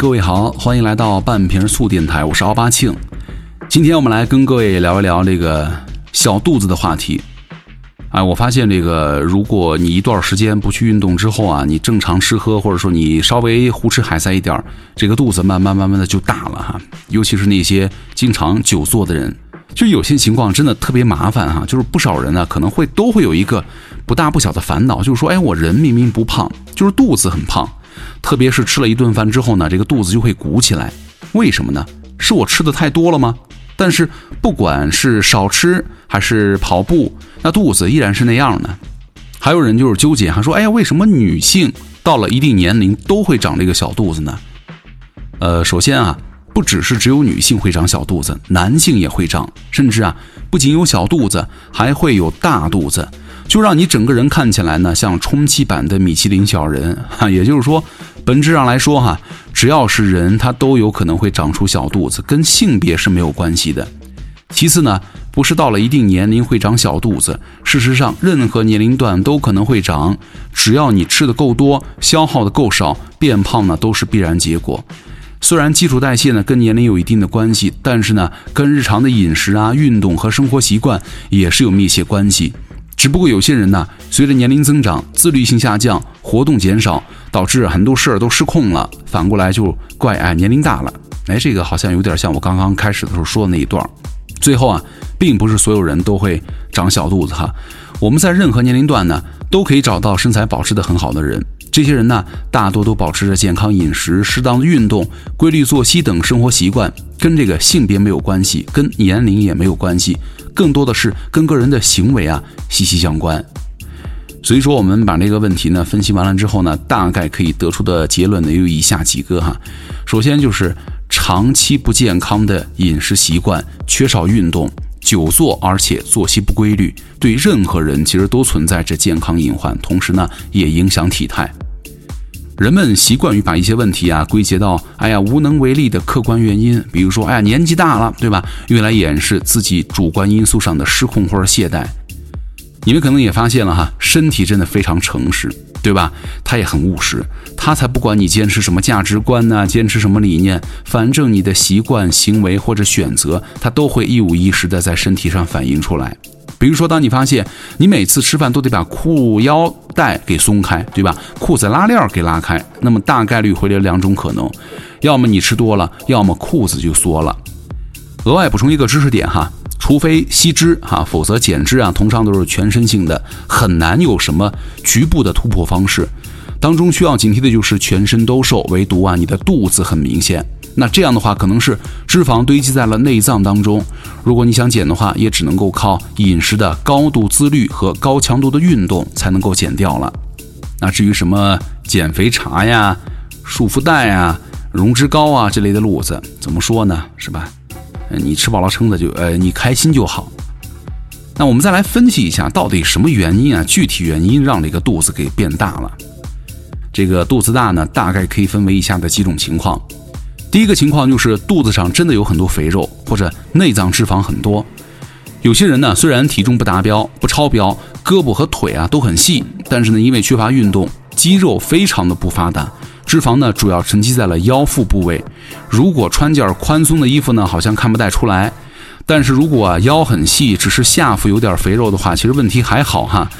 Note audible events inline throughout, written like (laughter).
各位好，欢迎来到半瓶醋电台，我是奥巴庆。今天我们来跟各位聊一聊这个小肚子的话题。哎，我发现这个，如果你一段时间不去运动之后啊，你正常吃喝，或者说你稍微胡吃海塞一点，这个肚子慢慢慢慢的就大了哈。尤其是那些经常久坐的人，就有些情况真的特别麻烦哈。就是不少人呢，可能会都会有一个不大不小的烦恼，就是说，哎，我人明明不胖，就是肚子很胖。特别是吃了一顿饭之后呢，这个肚子就会鼓起来，为什么呢？是我吃的太多了吗？但是不管是少吃还是跑步，那肚子依然是那样的。还有人就是纠结，还说：“哎呀，为什么女性到了一定年龄都会长这个小肚子呢？”呃，首先啊，不只是只有女性会长小肚子，男性也会长，甚至啊，不仅有小肚子，还会有大肚子。就让你整个人看起来呢，像充气版的米其林小人 (laughs) 哈。也就是说，本质上来说哈，只要是人，他都有可能会长出小肚子，跟性别是没有关系的。其次呢，不是到了一定年龄会长小肚子，事实上，任何年龄段都可能会长，只要你吃的够多，消耗的够少，变胖呢都是必然结果。虽然基础代谢呢跟年龄有一定的关系，但是呢，跟日常的饮食啊、运动和生活习惯也是有密切关系。只不过有些人呢，随着年龄增长，自律性下降，活动减少，导致很多事儿都失控了。反过来就怪哎年龄大了。哎，这个好像有点像我刚刚开始的时候说的那一段。最后啊，并不是所有人都会长小肚子哈。我们在任何年龄段呢，都可以找到身材保持的很好的人。这些人呢，大多都保持着健康饮食、适当的运动、规律作息等生活习惯，跟这个性别没有关系，跟年龄也没有关系。更多的是跟个人的行为啊息息相关，所以说我们把这个问题呢分析完了之后呢，大概可以得出的结论呢有以下几个哈。首先就是长期不健康的饮食习惯、缺少运动、久坐，而且作息不规律，对任何人其实都存在着健康隐患，同时呢也影响体态。人们习惯于把一些问题啊归结到哎呀无能为力的客观原因，比如说哎呀年纪大了，对吧？用来掩饰自己主观因素上的失控或者懈怠。你们可能也发现了哈，身体真的非常诚实，对吧？他也很务实，他才不管你坚持什么价值观呢，坚持什么理念，反正你的习惯、行为或者选择，他都会一五一十的在身体上反映出来。比如说，当你发现你每次吃饭都得把裤腰带给松开，对吧？裤子拉链给拉开，那么大概率会有两种可能：要么你吃多了，要么裤子就缩了。额外补充一个知识点哈，除非吸脂哈，否则减脂啊，通常都是全身性的，很难有什么局部的突破方式。当中需要警惕的就是全身都瘦，唯独啊你的肚子很明显。那这样的话，可能是脂肪堆积在了内脏当中。如果你想减的话，也只能够靠饮食的高度自律和高强度的运动才能够减掉了。那至于什么减肥茶呀、束缚带呀、溶脂膏啊这类的路子，怎么说呢？是吧？你吃饱了撑的就呃，你开心就好。那我们再来分析一下，到底什么原因啊？具体原因让这个肚子给变大了。这个肚子大呢，大概可以分为以下的几种情况。第一个情况就是肚子上真的有很多肥肉，或者内脏脂肪很多。有些人呢，虽然体重不达标、不超标，胳膊和腿啊都很细，但是呢，因为缺乏运动，肌肉非常的不发达，脂肪呢主要沉积在了腰腹部位。如果穿件宽松的衣服呢，好像看不太出来。但是如果腰很细，只是下腹有点肥肉的话，其实问题还好哈。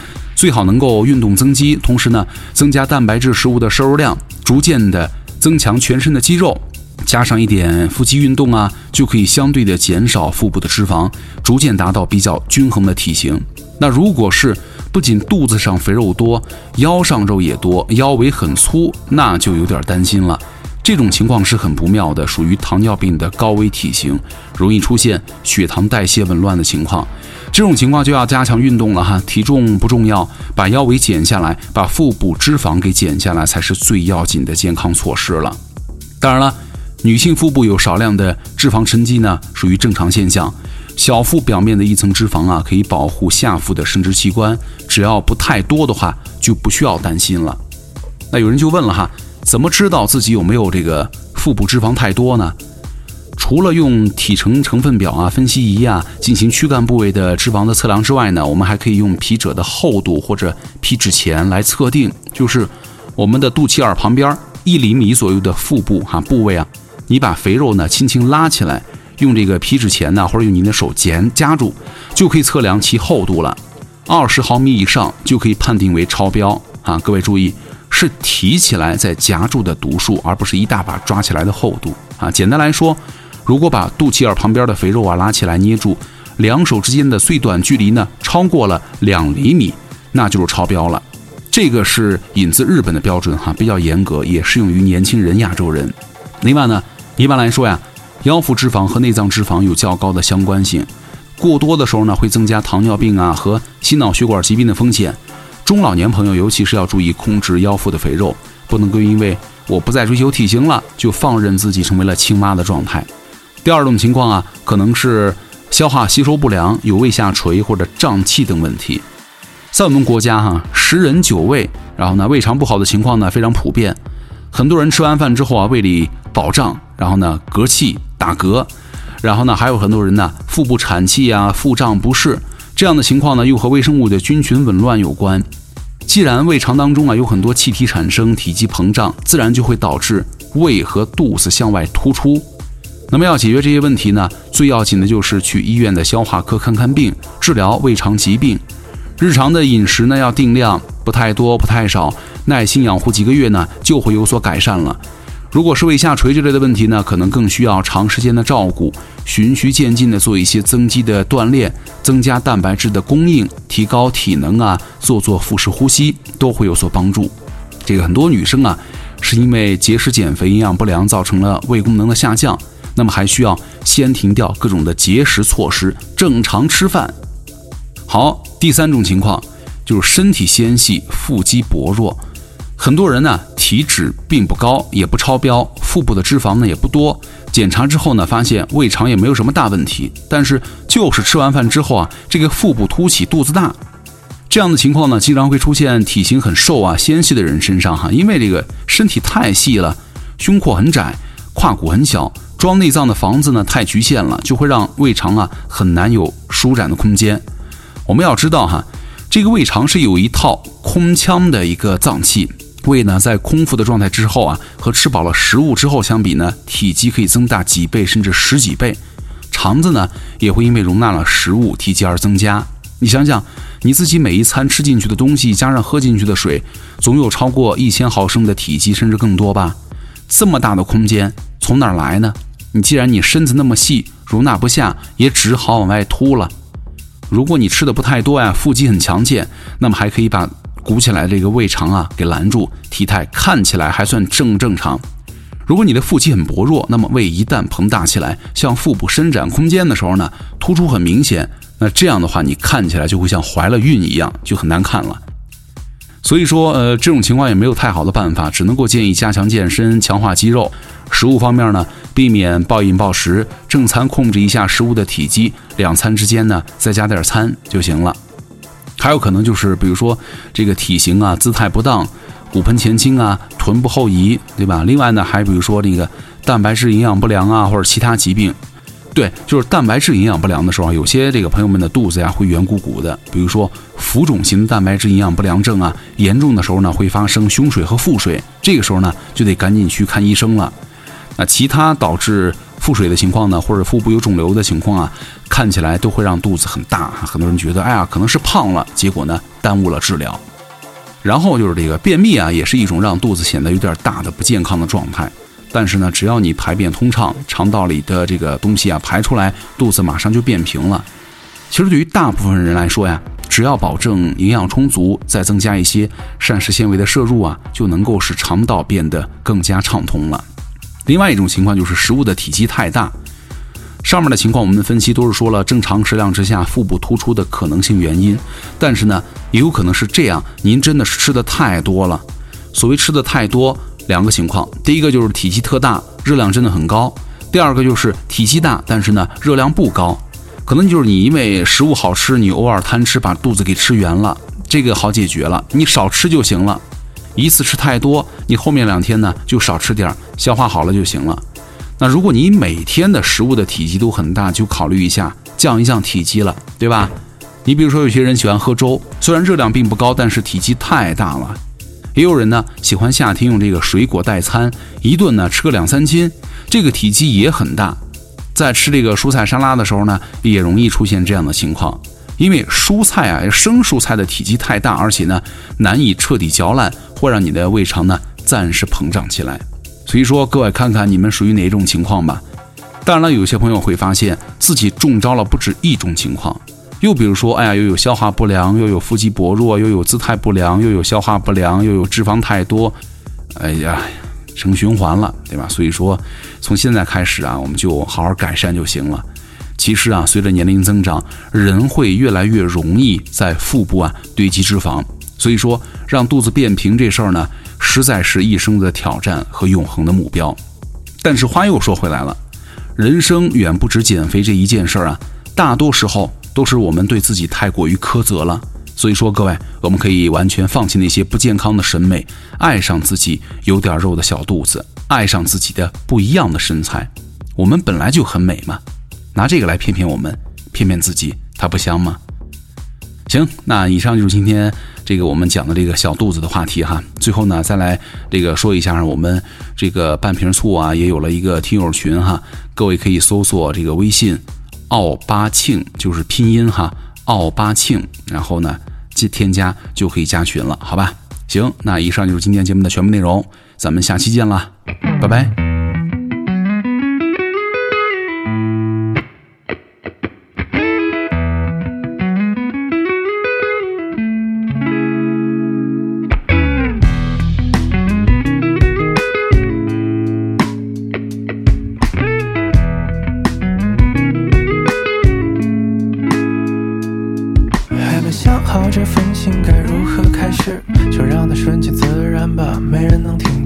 最好能够运动增肌，同时呢增加蛋白质食物的摄入量，逐渐的增强全身的肌肉。加上一点腹肌运动啊，就可以相对的减少腹部的脂肪，逐渐达到比较均衡的体型。那如果是不仅肚子上肥肉多，腰上肉也多，腰围很粗，那就有点担心了。这种情况是很不妙的，属于糖尿病的高危体型，容易出现血糖代谢紊乱的情况。这种情况就要加强运动了哈。体重不重要，把腰围减下来，把腹部脂肪给减下来，才是最要紧的健康措施了。当然了。女性腹部有少量的脂肪沉积呢，属于正常现象。小腹表面的一层脂肪啊，可以保护下腹的生殖器官，只要不太多的话，就不需要担心了。那有人就问了哈，怎么知道自己有没有这个腹部脂肪太多呢？除了用体成成分表啊、分析仪啊进行躯干部位的脂肪的测量之外呢，我们还可以用皮褶的厚度或者皮脂前来测定，就是我们的肚脐眼旁边一厘米左右的腹部哈部位啊，你把肥肉呢轻轻拉起来，用这个皮脂钳呢，或者用您的手夹夹住，就可以测量其厚度了。二十毫米以上就可以判定为超标啊！各位注意，是提起来再夹住的读数，而不是一大把抓起来的厚度啊！简单来说，如果把肚脐眼旁边的肥肉啊拉起来捏住，两手之间的最短距离呢超过了两厘米，那就是超标了。这个是引自日本的标准哈，比较严格，也适用于年轻人、亚洲人。另外呢，一般来说呀，腰腹脂肪和内脏脂肪有较高的相关性，过多的时候呢，会增加糖尿病啊和心脑血管疾病的风险。中老年朋友尤其是要注意控制腰腹的肥肉，不能够因为我不再追求体型了，就放任自己成为了青蛙的状态。第二种情况啊，可能是消化吸收不良，有胃下垂或者胀气等问题。在我们国家哈，十人九胃，然后呢，胃肠不好的情况呢非常普遍。很多人吃完饭之后啊，胃里饱胀，然后呢嗝气打嗝，然后呢还有很多人呢腹部产气啊、腹胀不适，这样的情况呢又和微生物的菌群紊乱有关。既然胃肠当中啊有很多气体产生，体积膨胀，自然就会导致胃和肚子向外突出。那么要解决这些问题呢，最要紧的就是去医院的消化科看看病，治疗胃肠疾病。日常的饮食呢要定量，不太多不太少，耐心养护几个月呢就会有所改善了。如果是胃下垂之类的问题呢，可能更需要长时间的照顾，循序渐进的做一些增肌的锻炼，增加蛋白质的供应，提高体能啊，做做腹式呼吸都会有所帮助。这个很多女生啊，是因为节食减肥、营养不良造成了胃功能的下降，那么还需要先停掉各种的节食措施，正常吃饭。好，第三种情况就是身体纤细，腹肌薄弱。很多人呢体脂并不高，也不超标，腹部的脂肪呢也不多。检查之后呢，发现胃肠也没有什么大问题，但是就是吃完饭之后啊，这个腹部凸起，肚子大。这样的情况呢，经常会出现体型很瘦啊、纤细的人身上哈，因为这个身体太细了，胸廓很窄，胯骨很小，装内脏的房子呢太局限了，就会让胃肠啊很难有舒展的空间。我们要知道哈，这个胃肠是有一套空腔的一个脏器。胃呢，在空腹的状态之后啊，和吃饱了食物之后相比呢，体积可以增大几倍甚至十几倍。肠子呢，也会因为容纳了食物，体积而增加。你想想，你自己每一餐吃进去的东西，加上喝进去的水，总有超过一千毫升的体积，甚至更多吧？这么大的空间从哪儿来呢？你既然你身子那么细，容纳不下，也只好往外凸了。如果你吃的不太多呀，腹肌很强健，那么还可以把鼓起来这个胃肠啊给拦住，体态看起来还算正正常。如果你的腹肌很薄弱，那么胃一旦膨大起来，向腹部伸展空间的时候呢，突出很明显，那这样的话你看起来就会像怀了孕一样，就很难看了。所以说，呃，这种情况也没有太好的办法，只能够建议加强健身，强化肌肉。食物方面呢，避免暴饮暴食，正餐控制一下食物的体积，两餐之间呢再加点餐就行了。还有可能就是，比如说这个体型啊、姿态不当、骨盆前倾啊、臀部后移，对吧？另外呢，还比如说这个蛋白质营养不良啊，或者其他疾病。对，就是蛋白质营养不良的时候，有些这个朋友们的肚子呀会圆鼓鼓的，比如说浮肿型蛋白质营养不良症啊，严重的时候呢会发生胸水和腹水，这个时候呢就得赶紧去看医生了。那其他导致腹水的情况呢，或者腹部有肿瘤的情况啊，看起来都会让肚子很大，很多人觉得哎呀可能是胖了，结果呢耽误了治疗。然后就是这个便秘啊，也是一种让肚子显得有点大的不健康的状态。但是呢，只要你排便通畅，肠道里的这个东西啊排出来，肚子马上就变平了。其实对于大部分人来说呀，只要保证营养充足，再增加一些膳食纤维的摄入啊，就能够使肠道变得更加畅通了。另外一种情况就是食物的体积太大。上面的情况我们分析都是说了正常食量之下腹部突出的可能性原因，但是呢，也有可能是这样，您真的是吃的太多了。所谓吃的太多。两个情况，第一个就是体积特大，热量真的很高；第二个就是体积大，但是呢热量不高，可能就是你因为食物好吃，你偶尔贪吃把肚子给吃圆了，这个好解决了，你少吃就行了。一次吃太多，你后面两天呢就少吃点，消化好了就行了。那如果你每天的食物的体积都很大，就考虑一下降一降体积了，对吧？你比如说有些人喜欢喝粥，虽然热量并不高，但是体积太大了。也有人呢喜欢夏天用这个水果代餐，一顿呢吃个两三斤，这个体积也很大。在吃这个蔬菜沙拉的时候呢，也容易出现这样的情况，因为蔬菜啊，生蔬菜的体积太大，而且呢难以彻底嚼烂，会让你的胃肠呢暂时膨胀起来。所以说，各位看看你们属于哪种情况吧。当然了，有些朋友会发现自己中招了不止一种情况，又比如说，哎呀，又有消化不良，又有腹肌薄弱，又有姿态不良，又有消化不良，又有脂肪太多，哎呀。成循环了，对吧？所以说，从现在开始啊，我们就好好改善就行了。其实啊，随着年龄增长，人会越来越容易在腹部啊堆积脂肪。所以说，让肚子变平这事儿呢，实在是一生的挑战和永恒的目标。但是话又说回来了，人生远不止减肥这一件事儿啊，大多时候都是我们对自己太过于苛责了。所以说，各位，我们可以完全放弃那些不健康的审美，爱上自己有点肉的小肚子，爱上自己的不一样的身材。我们本来就很美嘛，拿这个来骗骗我们，骗骗自己，它不香吗？行，那以上就是今天这个我们讲的这个小肚子的话题哈。最后呢，再来这个说一下，我们这个半瓶醋啊，也有了一个听友群哈，各位可以搜索这个微信“奥巴庆”，就是拼音哈，“奥巴庆”，然后呢。添加就可以加群了，好吧？行，那以上就是今天节目的全部内容，咱们下期见了，拜拜。事？就让它顺其自然吧，没人能停。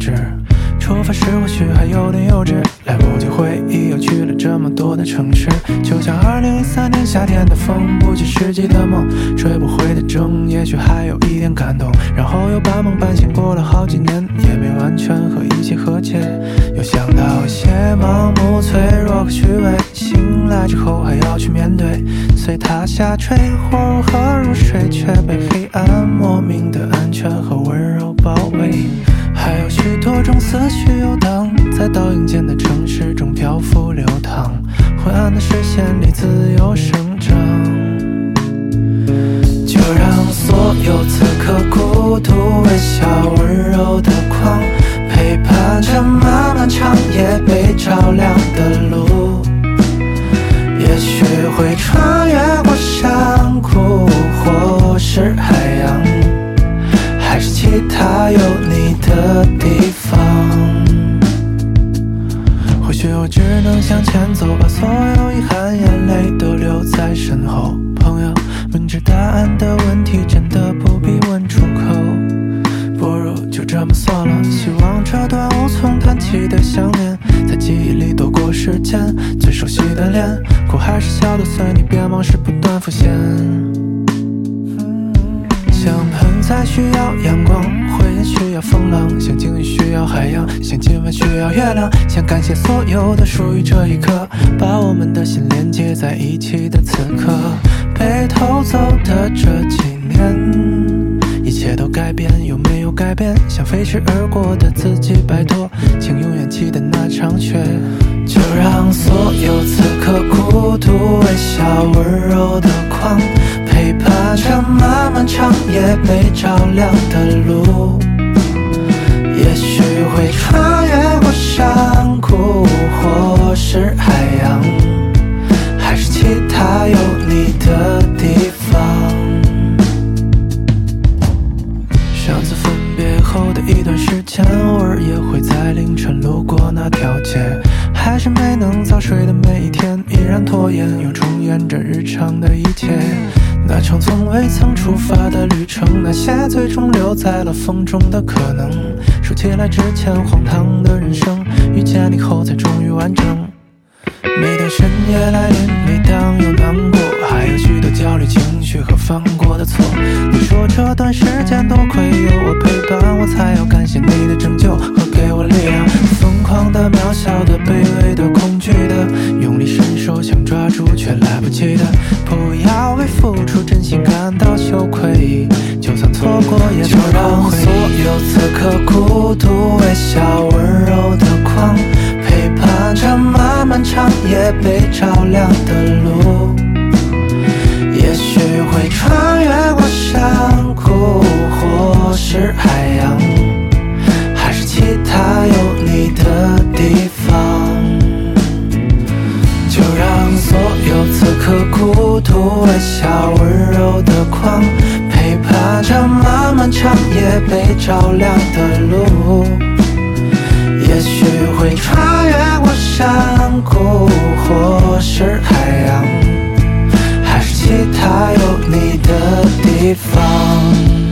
出发时或许还有点幼稚，来不及回忆又去了这么多的城市。就像2013年夏天的风，不切实际的梦，追不回的钟，也许还有一点感动。然后又半梦半醒过了好几年，也没完全和一切和解。又想到一些盲目脆弱和虚伪，醒来之后还要去面对。随它下坠或如何入睡，却被黑暗莫名的安全和思绪游荡，在倒影间的城市中漂浮流淌，昏暗的视线里自由生长。就让所有此刻孤独、微笑、温柔的光，陪伴着漫漫长夜被照亮的路。也许会穿越需要阳光。回忆需要风浪，像鲸鱼需要海洋，像今晚需要月亮。想感谢所有的属于这一刻，把我们的心连接在一起的此刻。被偷走的这几年，一切都改变，有没有改变？想飞驰而过的自己，拜托，请永远记得那场雪。就让所有此刻孤独、微笑、温柔的光，陪伴着漫漫长夜被照亮的路。留在了风中的可能，说起来之前荒唐的人生，遇见你后才终于完整。每当深夜来临，每当有难过，还有许多焦虑情绪和犯过的错。你说这段时间多亏有我陪伴，我才要感谢你的拯救和给我力量。疯狂的、渺小的、卑微的、去的，用力伸手想抓住却来不及的。不要为付出真心感到羞愧，就算错过。过也就让所有此刻孤独、微笑、温柔的光，陪伴着漫漫长夜被照亮的路。也许会穿越过山谷，或是海洋，微笑、温柔的光，陪伴着漫漫长夜被照亮的路。也许会穿越过山谷，或是海洋，还是其他有你的地方。